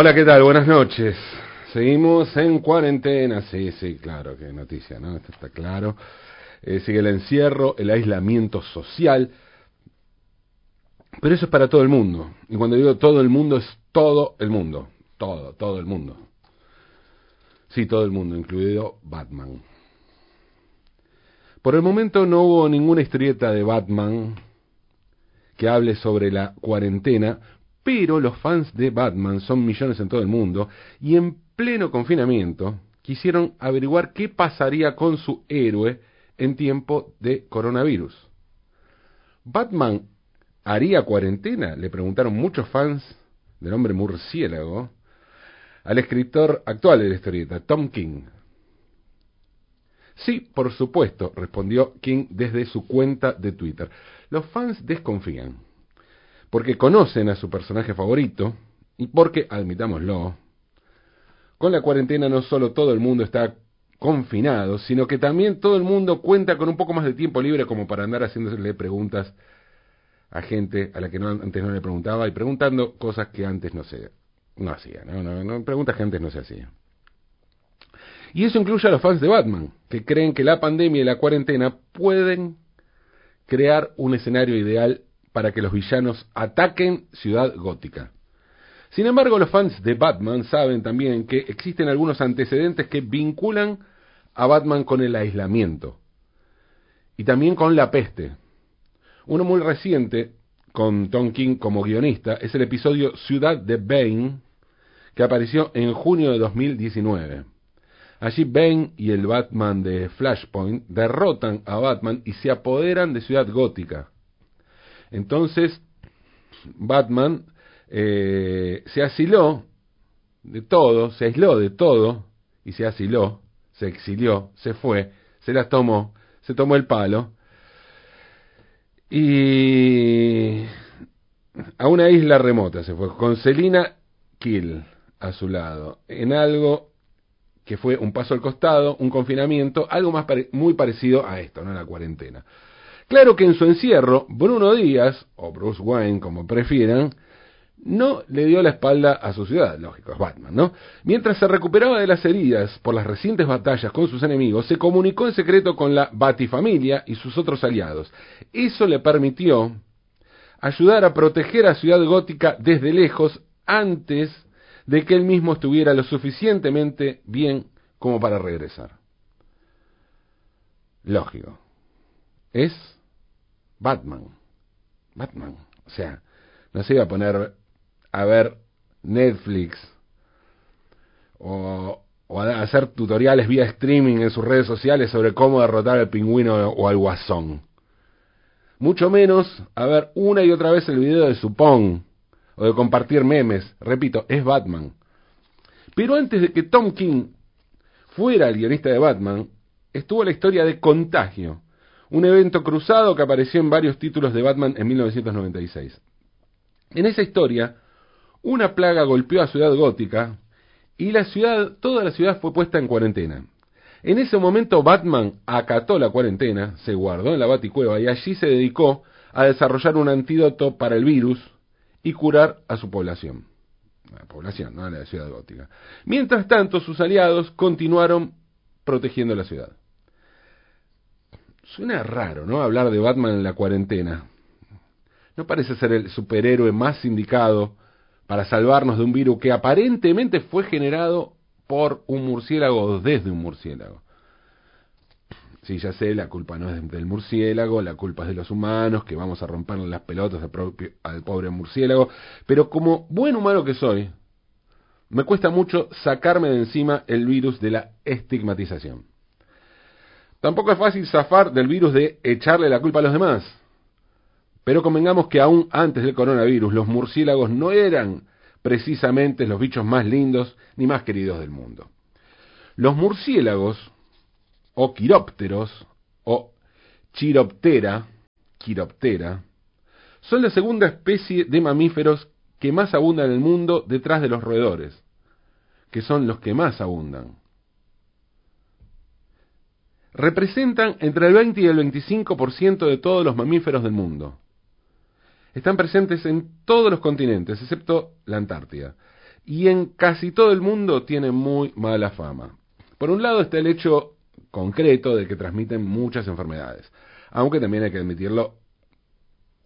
Hola, ¿qué tal? Buenas noches. Seguimos en cuarentena. Sí, sí, claro, qué noticia, ¿no? Esto está claro. Eh, sigue el encierro, el aislamiento social. Pero eso es para todo el mundo. Y cuando digo todo el mundo, es todo el mundo. Todo, todo el mundo. Sí, todo el mundo, incluido Batman. Por el momento no hubo ninguna historieta de Batman que hable sobre la cuarentena, pero los fans de Batman son millones en todo el mundo y en pleno confinamiento quisieron averiguar qué pasaría con su héroe en tiempo de coronavirus. ¿Batman haría cuarentena? Le preguntaron muchos fans del hombre murciélago al escritor actual de la historieta, Tom King. Sí, por supuesto, respondió King desde su cuenta de Twitter. Los fans desconfían, porque conocen a su personaje favorito y porque, admitámoslo, con la cuarentena no solo todo el mundo está confinado, sino que también todo el mundo cuenta con un poco más de tiempo libre como para andar haciéndole preguntas a gente a la que no, antes no le preguntaba y preguntando cosas que antes no se no hacía, ¿no? No, preguntas que antes no se hacía. Y eso incluye a los fans de Batman, que creen que la pandemia y la cuarentena pueden crear un escenario ideal para que los villanos ataquen Ciudad Gótica. Sin embargo, los fans de Batman saben también que existen algunos antecedentes que vinculan a Batman con el aislamiento y también con la peste. Uno muy reciente, con Tom King como guionista, es el episodio Ciudad de Bane, que apareció en junio de 2019. Allí Bane y el Batman de Flashpoint derrotan a Batman y se apoderan de Ciudad Gótica. Entonces, Batman eh, se asiló de todo, se aisló de todo, y se asiló, se exilió, se fue, se las tomó, se tomó el palo, y a una isla remota se fue, con Selina Kill a su lado, en algo que fue un paso al costado, un confinamiento, algo más muy parecido a esto, ¿no? La cuarentena. Claro que en su encierro, Bruno Díaz, o Bruce Wayne, como prefieran, no le dio la espalda a su ciudad, lógico, es Batman, ¿no? Mientras se recuperaba de las heridas por las recientes batallas con sus enemigos, se comunicó en secreto con la Batifamilia y sus otros aliados. Eso le permitió ayudar a proteger a Ciudad Gótica desde lejos antes de que él mismo estuviera lo suficientemente bien como para regresar. Lógico. Es Batman. Batman. O sea, no se iba a poner a ver Netflix o, a hacer tutoriales vía streaming en sus redes sociales sobre cómo derrotar al pingüino o al guasón. Mucho menos a ver una y otra vez el video de Supón o de compartir memes. Repito, es Batman. Pero antes de que Tom King fuera el guionista de Batman, estuvo la historia de Contagio, un evento cruzado que apareció en varios títulos de Batman en 1996. En esa historia, una plaga golpeó a Ciudad Gótica y la ciudad, toda la ciudad fue puesta en cuarentena. En ese momento Batman acató la cuarentena, se guardó en la baticueva y allí se dedicó a desarrollar un antídoto para el virus y curar a su población. La población, no la ciudad gótica. Mientras tanto, sus aliados continuaron protegiendo la ciudad. Suena raro, ¿no? Hablar de Batman en la cuarentena. No parece ser el superhéroe más indicado para salvarnos de un virus que aparentemente fue generado por un murciélago desde un murciélago. Sí, ya sé, la culpa no es del murciélago, la culpa es de los humanos, que vamos a romperle las pelotas al pobre murciélago, pero como buen humano que soy, me cuesta mucho sacarme de encima el virus de la estigmatización. Tampoco es fácil zafar del virus de echarle la culpa a los demás. Pero convengamos que aún antes del coronavirus, los murciélagos no eran precisamente los bichos más lindos ni más queridos del mundo. Los murciélagos o quirópteros o chiroptera, quiroptera, son la segunda especie de mamíferos que más abundan en el mundo detrás de los roedores, que son los que más abundan. Representan entre el 20 y el 25% de todos los mamíferos del mundo. Están presentes en todos los continentes, excepto la Antártida. y en casi todo el mundo tienen muy mala fama. Por un lado está el hecho concreto de que transmiten muchas enfermedades, aunque también hay que admitirlo,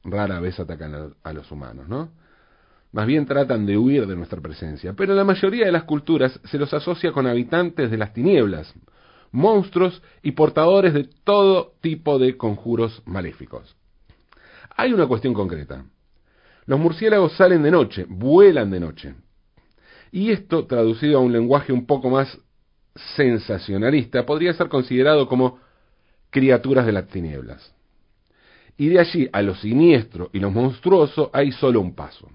rara vez atacan a los humanos, ¿no? Más bien tratan de huir de nuestra presencia, pero la mayoría de las culturas se los asocia con habitantes de las tinieblas, monstruos y portadores de todo tipo de conjuros maléficos. Hay una cuestión concreta. Los murciélagos salen de noche, vuelan de noche. Y esto, traducido a un lenguaje un poco más sensacionalista, podría ser considerado como criaturas de las tinieblas. Y de allí a lo siniestro y lo monstruoso hay solo un paso.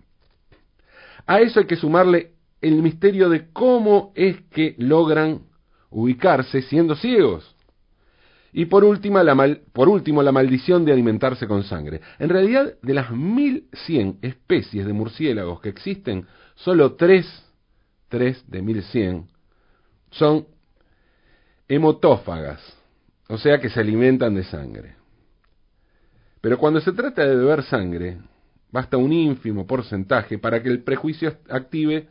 A eso hay que sumarle el misterio de cómo es que logran ubicarse siendo ciegos. Y por, última, la mal, por último, la maldición de alimentarse con sangre. En realidad, de las 1100 especies de murciélagos que existen, solo 3, 3 de 1100, son hemotófagas, o sea que se alimentan de sangre. Pero cuando se trata de beber sangre, basta un ínfimo porcentaje para que el prejuicio active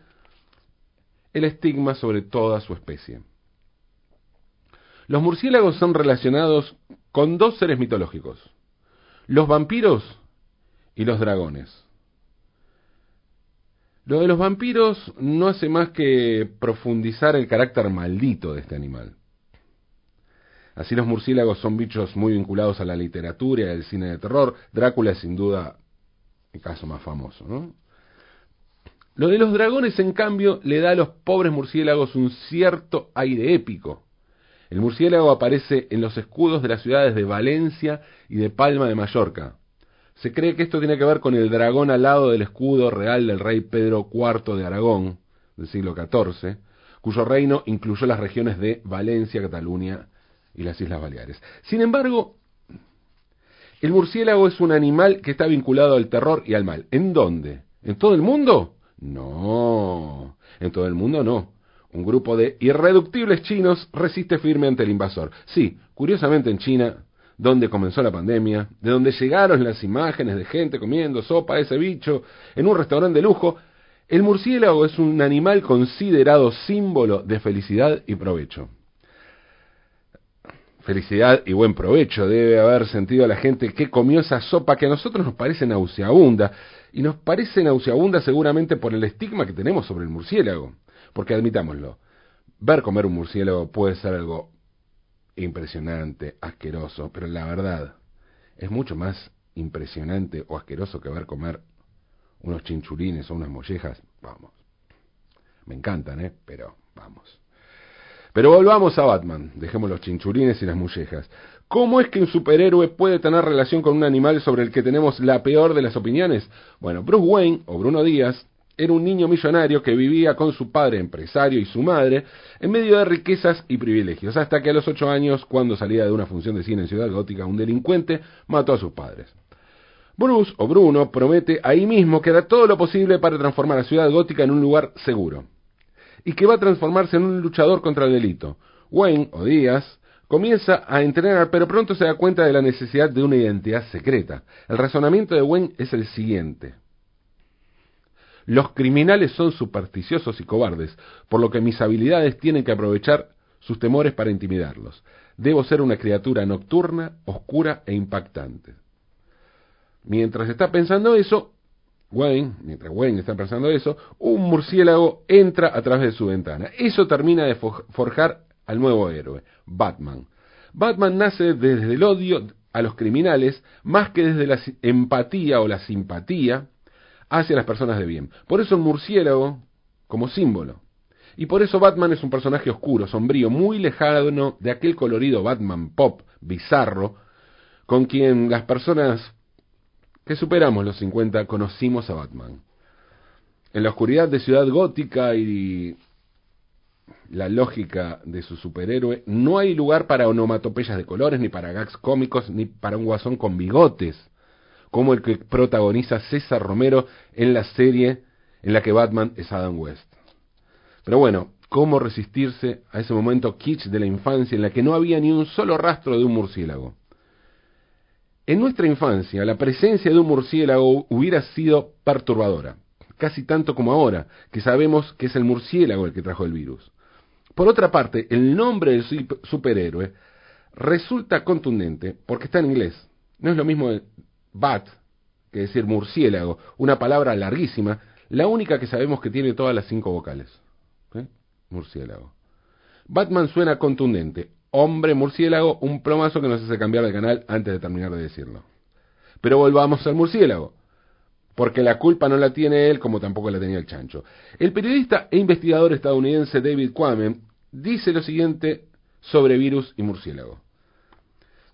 el estigma sobre toda su especie. Los murciélagos son relacionados con dos seres mitológicos, los vampiros y los dragones. Lo de los vampiros no hace más que profundizar el carácter maldito de este animal. Así los murciélagos son bichos muy vinculados a la literatura y al cine de terror. Drácula es sin duda el caso más famoso, ¿no? Lo de los dragones, en cambio, le da a los pobres murciélagos un cierto aire épico. El murciélago aparece en los escudos de las ciudades de Valencia y de Palma de Mallorca. Se cree que esto tiene que ver con el dragón al lado del escudo real del rey Pedro IV de Aragón, del siglo XIV, cuyo reino incluyó las regiones de Valencia, Cataluña y las Islas Baleares. Sin embargo, el murciélago es un animal que está vinculado al terror y al mal. ¿En dónde? ¿En todo el mundo? No, en todo el mundo no. Un grupo de irreductibles chinos resiste firme ante el invasor. Sí, curiosamente en China, donde comenzó la pandemia, de donde llegaron las imágenes de gente comiendo sopa ese bicho en un restaurante de lujo, el murciélago es un animal considerado símbolo de felicidad y provecho. Felicidad y buen provecho debe haber sentido la gente que comió esa sopa que a nosotros nos parece nauseabunda, y nos parece nauseabunda seguramente por el estigma que tenemos sobre el murciélago. Porque admitámoslo, ver comer un murciélago puede ser algo impresionante, asqueroso, pero la verdad es mucho más impresionante o asqueroso que ver comer unos chinchulines o unas mollejas. Vamos. Me encantan, ¿eh? Pero vamos. Pero volvamos a Batman. Dejemos los chinchulines y las mollejas. ¿Cómo es que un superhéroe puede tener relación con un animal sobre el que tenemos la peor de las opiniones? Bueno, Bruce Wayne o Bruno Díaz era un niño millonario que vivía con su padre empresario y su madre en medio de riquezas y privilegios, hasta que a los ocho años, cuando salía de una función de cine en Ciudad Gótica, un delincuente mató a sus padres. Bruce, o Bruno, promete ahí mismo que hará todo lo posible para transformar a Ciudad Gótica en un lugar seguro, y que va a transformarse en un luchador contra el delito. Wayne, o Díaz, comienza a entrenar, pero pronto se da cuenta de la necesidad de una identidad secreta. El razonamiento de Wayne es el siguiente. Los criminales son supersticiosos y cobardes, por lo que mis habilidades tienen que aprovechar sus temores para intimidarlos. Debo ser una criatura nocturna, oscura e impactante. Mientras está pensando eso, Wayne, mientras Wayne está pensando eso, un murciélago entra a través de su ventana. Eso termina de forjar al nuevo héroe, Batman. Batman nace desde el odio a los criminales más que desde la empatía o la simpatía hacia las personas de bien. Por eso el murciélago como símbolo. Y por eso Batman es un personaje oscuro, sombrío, muy lejano de aquel colorido Batman pop, bizarro, con quien las personas que superamos los 50 conocimos a Batman. En la oscuridad de Ciudad Gótica y la lógica de su superhéroe, no hay lugar para onomatopeyas de colores, ni para gags cómicos, ni para un guasón con bigotes como el que protagoniza César Romero en la serie en la que Batman es Adam West. Pero bueno, ¿cómo resistirse a ese momento kitsch de la infancia en la que no había ni un solo rastro de un murciélago? En nuestra infancia, la presencia de un murciélago hubiera sido perturbadora. casi tanto como ahora, que sabemos que es el murciélago el que trajo el virus. Por otra parte, el nombre del superhéroe resulta contundente porque está en inglés. No es lo mismo bat que decir murciélago, una palabra larguísima, la única que sabemos que tiene todas las cinco vocales. ¿Eh? Murciélago. Batman suena contundente. Hombre murciélago, un plomazo que nos hace cambiar de canal antes de terminar de decirlo. Pero volvamos al murciélago, porque la culpa no la tiene él como tampoco la tenía el chancho. El periodista e investigador estadounidense David Quammen dice lo siguiente sobre virus y murciélago.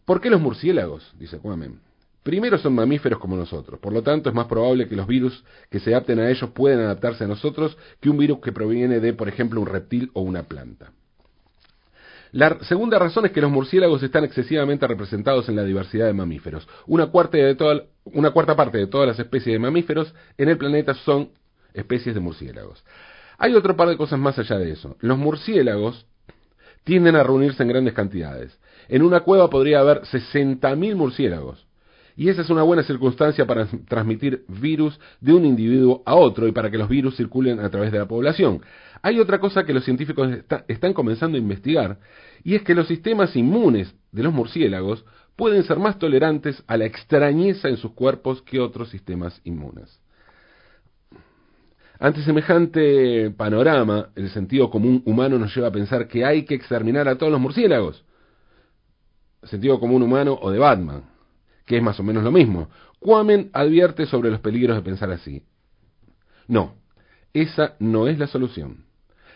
¿Por qué los murciélagos? dice Quammen. Primero son mamíferos como nosotros, por lo tanto es más probable que los virus que se adapten a ellos puedan adaptarse a nosotros que un virus que proviene de, por ejemplo, un reptil o una planta. La segunda razón es que los murciélagos están excesivamente representados en la diversidad de mamíferos. Una cuarta, una cuarta parte de todas las especies de mamíferos en el planeta son especies de murciélagos. Hay otro par de cosas más allá de eso. Los murciélagos tienden a reunirse en grandes cantidades. En una cueva podría haber 60.000 murciélagos. Y esa es una buena circunstancia para transmitir virus de un individuo a otro y para que los virus circulen a través de la población. Hay otra cosa que los científicos están comenzando a investigar, y es que los sistemas inmunes de los murciélagos pueden ser más tolerantes a la extrañeza en sus cuerpos que otros sistemas inmunes. Ante semejante panorama, el sentido común humano nos lleva a pensar que hay que exterminar a todos los murciélagos. Sentido común humano o de Batman, que es más o menos lo mismo. Quamen advierte sobre los peligros de pensar así. No, esa no es la solución.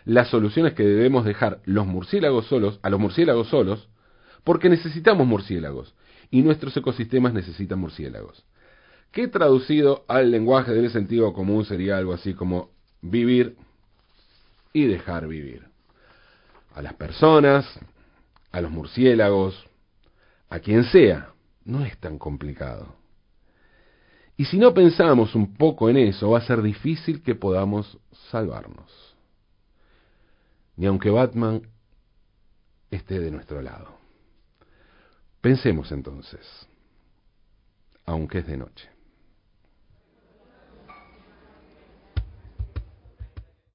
La solución es que debemos dejar los murciélagos solos, a los murciélagos solos, porque necesitamos murciélagos y nuestros ecosistemas necesitan murciélagos. Que traducido al lenguaje del sentido común sería algo así como vivir y dejar vivir. A las personas, a los murciélagos, a quien sea, no es tan complicado. Y si no pensamos un poco en eso, va a ser difícil que podamos salvarnos ni aunque Batman esté de nuestro lado. Pensemos entonces, aunque es de noche.